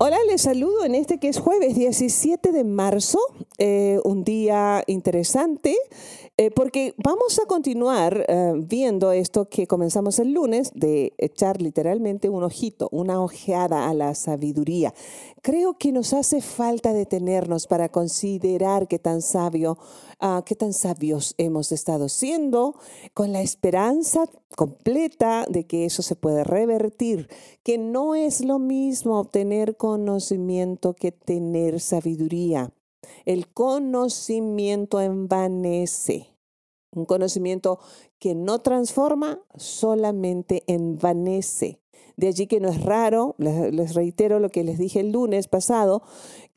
Hola, les saludo en este que es jueves 17 de marzo, eh, un día interesante eh, porque vamos a continuar eh, viendo esto que comenzamos el lunes de echar literalmente un ojito, una ojeada a la sabiduría. Creo que nos hace falta detenernos para considerar qué tan sabio, ah, qué tan sabios hemos estado siendo, con la esperanza completa de que eso se puede revertir, que no es lo mismo obtener conocimiento que tener sabiduría. El conocimiento envanece. Un conocimiento que no transforma, solamente envanece. De allí que no es raro, les, reitero lo que les dije el lunes pasado,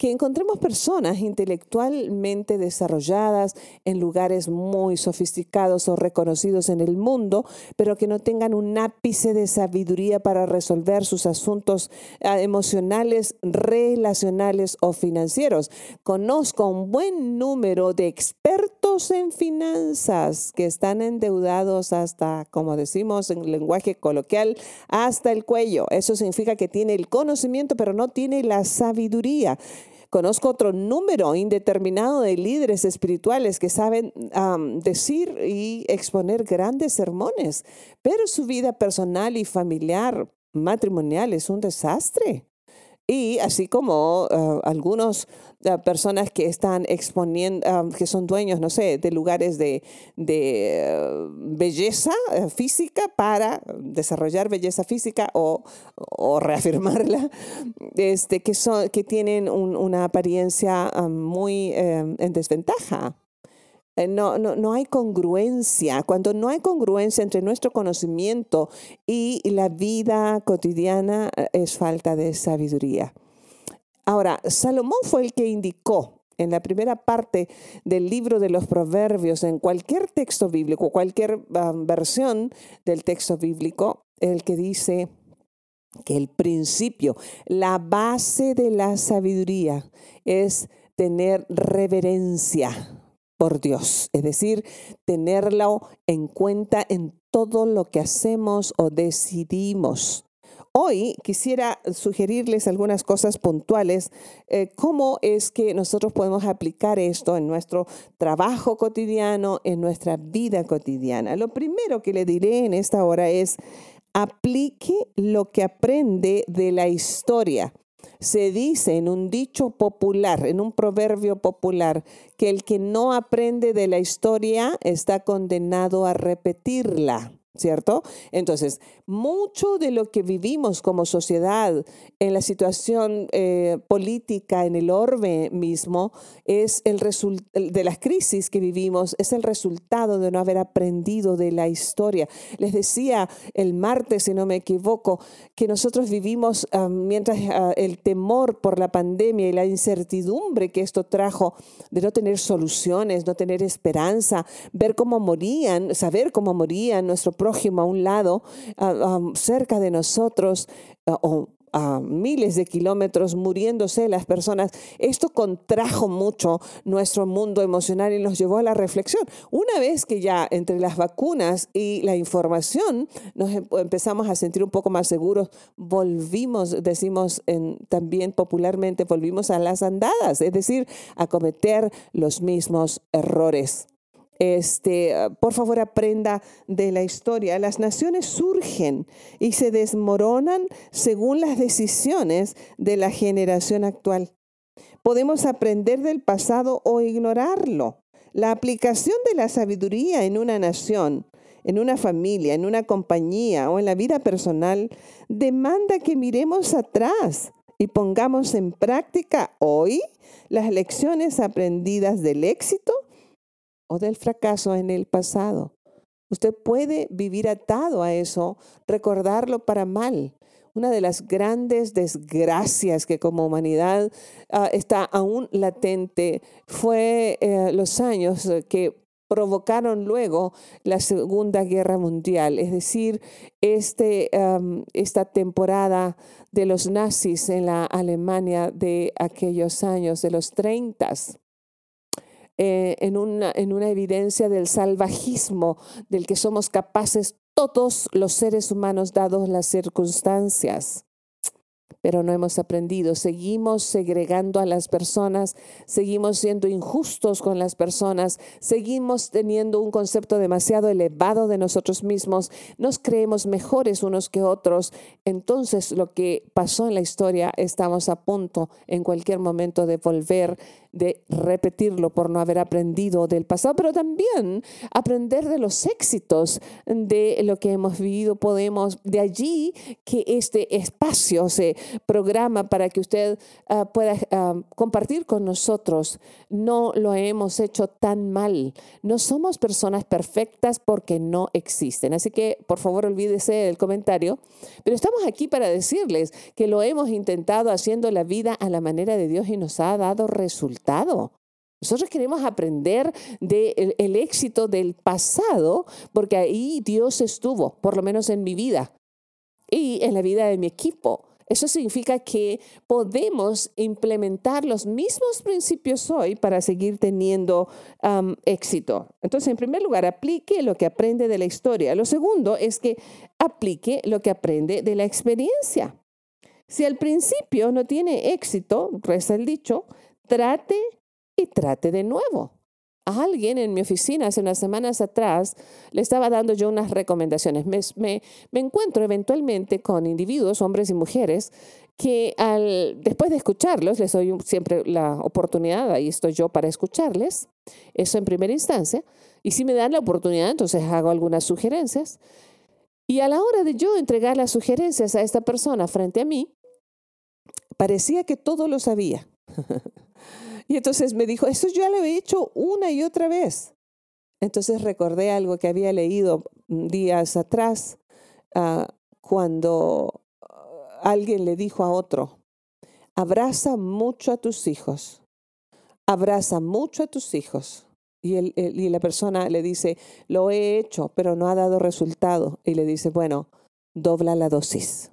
que encontremos personas intelectualmente desarrolladas en lugares muy sofisticados o reconocidos en el mundo, pero que no tengan un ápice de sabiduría para resolver sus asuntos ah, emocionales, relacionales o financieros. Conozco un buen número de expertos en finanzas que están endeudados hasta, como decimos en lenguaje coloquial, hasta el cuello. Eso significa que tiene el conocimiento, pero no tiene la sabiduría. Conozco otro número indeterminado de líderes espirituales que saben decir y exponer grandes sermones, pero su vida personal y familiar, matrimonial, es un desastre. Y así como uh, algunas uh, personas que están exponiendo, um, que son dueños, no sé, de lugares de, belleza física para desarrollar belleza física o, reafirmarla, este, que, son, que tienen una apariencia muy um, en desventaja. Eh, no, no, no, hay congruencia. Cuando no hay congruencia entre nuestro conocimiento y la vida cotidiana, eh, es falta de sabiduría. Ahora, Salomón fue el que indicó en la primera parte del libro de los proverbios, en cualquier texto bíblico, cualquier um, versión del texto bíblico, el que dice que el principio, la base de la sabiduría es tener reverencia por Dios, es decir, tenerlo en cuenta en todo lo que hacemos o decidimos. Hoy quisiera sugerirles algunas cosas puntuales, eh, cómo es que nosotros podemos aplicar esto en nuestro trabajo cotidiano, en nuestra vida cotidiana. Lo primero que le diré en esta hora es, aplique lo que aprende de la historia. Se dice en un dicho popular, en un proverbio popular, que el que no aprende de la historia está condenado a repetirla. ¿Cierto? Entonces, mucho de lo que vivimos como sociedad en la situación eh, política, en el orbe mismo, es el de las crisis que vivimos, es el resultado de no haber aprendido de la historia. Les decía el martes, si no me equivoco, que nosotros vivimos ah, mientras ah, el temor por la pandemia y la incertidumbre que esto trajo de no tener soluciones, no tener esperanza, ver cómo morían, saber cómo morían nuestro prójimo a un lado, cerca de nosotros, o a miles de kilómetros muriéndose las personas. Esto contrajo mucho nuestro mundo emocional y nos llevó a la reflexión. Una vez que ya entre las vacunas y la información nos em, empezamos a sentir un poco más seguros, volvimos, decimos también popularmente, volvimos a las andadas, es decir, a cometer los mismos errores. Este, ah, por favor, aprenda de la historia. Las naciones surgen y se desmoronan según las decisiones de la generación actual. Podemos aprender del pasado o ignorarlo. La aplicación de la sabiduría en una nación, en una familia, en una compañía o en la vida personal demanda que miremos atrás y pongamos en práctica hoy las lecciones aprendidas del éxito o del fracaso en el pasado. Usted puede vivir atado a eso, recordarlo para mal. Una de las grandes desgracias que como humanidad ah, está aún latente fue eh, los años que provocaron luego la Segunda Guerra Mundial, es decir, este, esta temporada de los nazis en la Alemania de aquellos años, de los 30. Eh, en, una, en una evidencia del salvajismo del que somos capaces todos los seres humanos dados las circunstancias pero no hemos aprendido. Seguimos segregando a las personas, seguimos siendo injustos con las personas, seguimos teniendo un concepto demasiado elevado de nosotros mismos, nos creemos mejores unos que otros. Entonces lo que pasó en la historia, estamos a punto en cualquier momento de volver de repetirlo por no haber aprendido del pasado, pero también aprender de los éxitos de lo que hemos vivido. Podemos, de allí que este espacio se programa para que usted ah, pueda ah, compartir con nosotros. No lo hemos hecho tan mal. No somos personas perfectas porque no existen. Así que, por favor, olvídese del comentario. Pero estamos aquí para decirles que lo hemos intentado haciendo la vida a la manera de Dios y nos ha dado resultados nosotros queremos aprender del el éxito del pasado porque ahí Dios estuvo, por lo menos en mi vida y en la vida de mi equipo. Eso significa que podemos implementar los mismos principios hoy para seguir teniendo éxito. Entonces, en primer lugar, aplique lo que aprende de la historia. Lo segundo es que aplique lo que aprende de la experiencia. Si al principio no tiene éxito, reza el dicho, trate y trate de nuevo. A alguien en mi oficina hace unas semanas atrás le estaba dando yo unas recomendaciones. Me, encuentro eventualmente con individuos, hombres y mujeres, que después de escucharlos, les doy siempre la oportunidad, ahí estoy yo para escucharles, eso en primera instancia, y si me dan la oportunidad, entonces hago algunas sugerencias. Y a la hora de yo entregar las sugerencias a esta persona frente a mí, parecía que todo lo sabía. Y entonces me dijo, eso ya lo he hecho una y otra vez. Entonces recordé algo que había leído días atrás ah, cuando ah, alguien le dijo a otro, abraza mucho a tus hijos, abraza mucho a tus hijos. Y, y la persona le dice, lo he hecho, pero no ha dado resultado. Y le dice, bueno, dobla la dosis.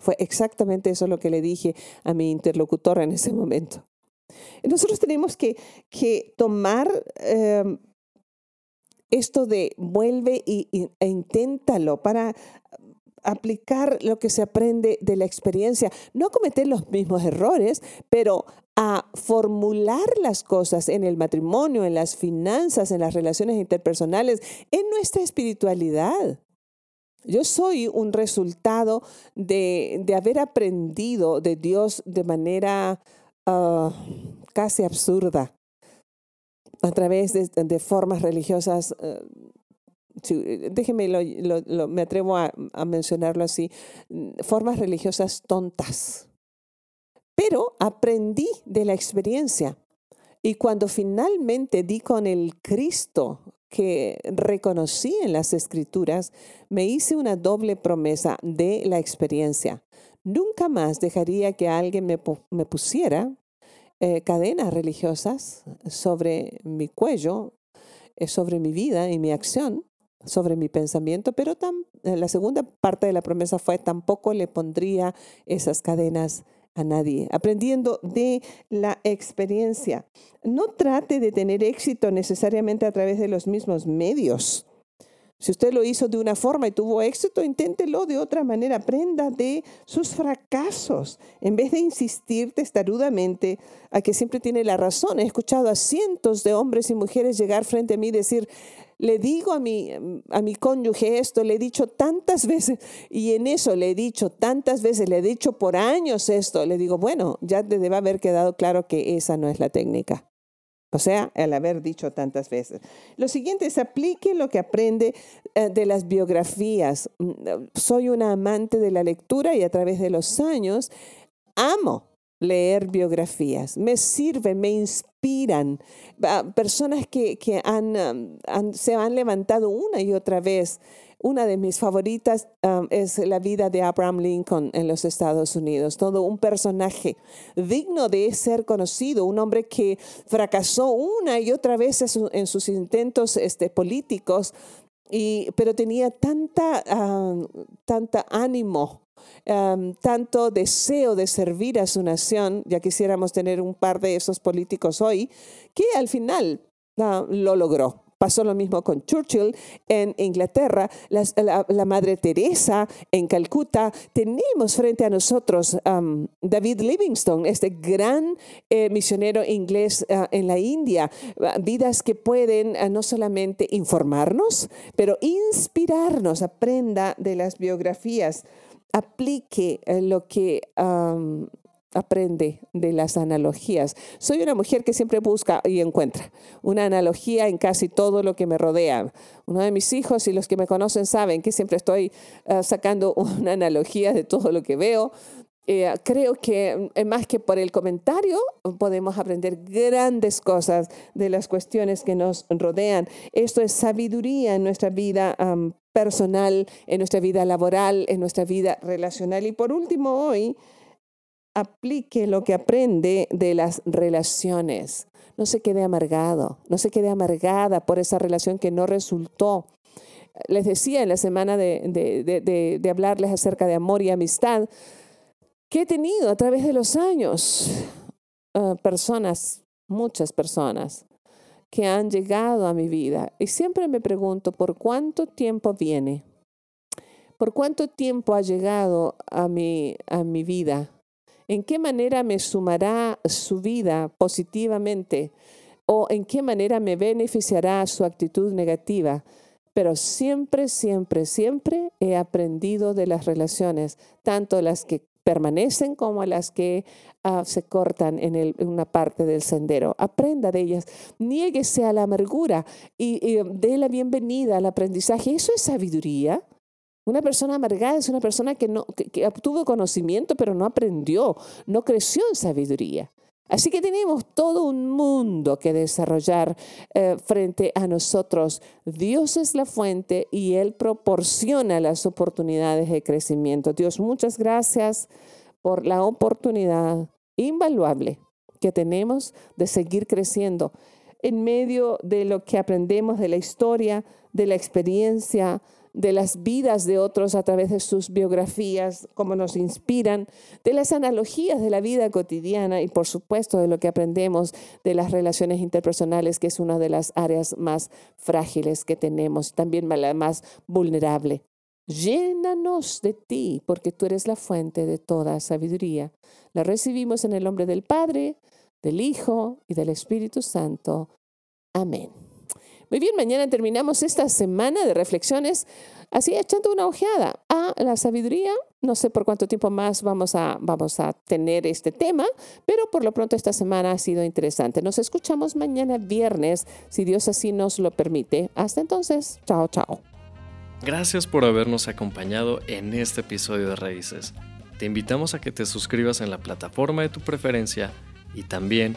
Fue exactamente eso lo que le dije a mi interlocutor en ese momento. Nosotros tenemos que, tomar em, esto de vuelve y, e inténtalo para aplicar lo que se aprende de la experiencia, no cometer los mismos errores, pero a formular las cosas en el matrimonio, en las finanzas, en las relaciones interpersonales, en nuestra espiritualidad. Yo soy un resultado de, de haber aprendido de Dios de manera Ah, casi absurda a través de, formas religiosas. Eh, déjeme, me atrevo a, a mencionarlo así, formas religiosas tontas. Pero aprendí de la experiencia. Y cuando finalmente di con el Cristo que reconocí en las escrituras, me hice una doble promesa de la experiencia. Nunca más dejaría que alguien me, pusiera eh, cadenas religiosas sobre mi cuello, eh, sobre mi vida y mi acción, sobre mi pensamiento, pero eh, la segunda parte de la promesa fue tampoco le pondría esas cadenas a nadie, aprendiendo de la experiencia. No trate de tener éxito necesariamente a través de los mismos medios. Si usted lo hizo de una forma y tuvo éxito, inténtelo de otra manera. Aprenda de sus fracasos. En vez de insistir testarudamente a que siempre tiene la razón. He escuchado a cientos de hombres y mujeres llegar frente a mí y decir, le digo a mi, a mi cónyuge esto, le he dicho tantas veces, y en eso le he dicho tantas veces, le he dicho por años esto. Le digo, bueno, ya te debe haber quedado claro que esa no es la técnica. O sea, al haber dicho tantas veces. Lo siguiente es aplique lo que aprende eh, de las biografías. Mm, soy una amante de la lectura y a través de los años amo leer biografías. Me sirven, me inspiran. Personas que, que han, se han levantado una y otra vez una de mis favoritas um, es la vida de Abraham Lincoln en los Estados Unidos. Todo un personaje digno de ser conocido, un hombre que fracasó una y otra vez en sus intentos este, políticos, y, pero tenía tanta, um, tanta ánimo um, tanto deseo de servir a su nación, ya quisiéramos tener un par de esos políticos hoy, que al final uh, lo logró. Pasó lo mismo con Churchill en Inglaterra, la, Madre Teresa en Calcuta. Tenemos frente a nosotros um, David Livingstone, este gran eh, misionero inglés uh, en la India. Uh, vidas que pueden uh, no solamente informarnos, pero inspirarnos. Aprenda de las biografías aplique eh, lo que um, aprende de las analogías. Soy una mujer que siempre busca y encuentra una analogía en casi todo lo que me rodea. Uno de mis hijos y los que me conocen saben que siempre estoy eh, sacando una analogía de todo lo que veo. Eh, creo que mm, más que por el comentario podemos aprender grandes cosas de las cuestiones que nos rodean. Esto es sabiduría en nuestra vida personal, en nuestra vida laboral, en nuestra vida relacional. Y por último, hoy aplique lo que aprende de las relaciones. No se quede amargado, no se quede amargada por esa relación que no resultó. Les decía en la semana de, hablarles acerca de amor y amistad, que he tenido a través de los años ah, personas, muchas personas, que han llegado a mi vida. Y siempre me pregunto, ¿por cuánto tiempo viene? ¿Por cuánto tiempo ha llegado a mi, a mi vida? ¿En qué manera me sumará su vida positivamente? ¿O en qué manera me beneficiará su actitud negativa? Pero siempre, siempre, siempre he aprendido de las relaciones, tanto las que permanecen como las que ah, se cortan en, una parte del sendero. Aprenda de ellas, niéguese a la amargura y, y dé la bienvenida al aprendizaje. Eso es sabiduría. Una persona amargada es una persona que, no, que, obtuvo conocimiento pero no aprendió, no creció en sabiduría. Así que tenemos todo un mundo que desarrollar eh, frente a nosotros. Dios es la fuente y Él proporciona las oportunidades de crecimiento. Dios, muchas gracias por la oportunidad invaluable que tenemos de seguir creciendo en medio de lo que aprendemos de la historia, de la experiencia, de las vidas de otros a través de sus biografías, cómo nos inspiran, de las analogías de la vida cotidiana y por supuesto de lo que aprendemos de las relaciones interpersonales, que es una de las áreas más frágiles que tenemos, también la más vulnerable. Llénanos de ti, porque tú eres la fuente de toda sabiduría. La recibimos en el nombre del Padre, del Hijo y del Espíritu Santo. Amén. Muy bien, mañana terminamos esta semana de reflexiones así echando una ojeada a la sabiduría. No sé por cuánto tiempo más vamos a, vamos a tener este tema, pero por lo pronto esta semana ha sido interesante. Nos escuchamos mañana viernes, si Dios así nos lo permite. Hasta entonces, chao, chao. Gracias por habernos acompañado en este episodio de Raíces. Te invitamos a que te suscribas en la plataforma de tu preferencia y también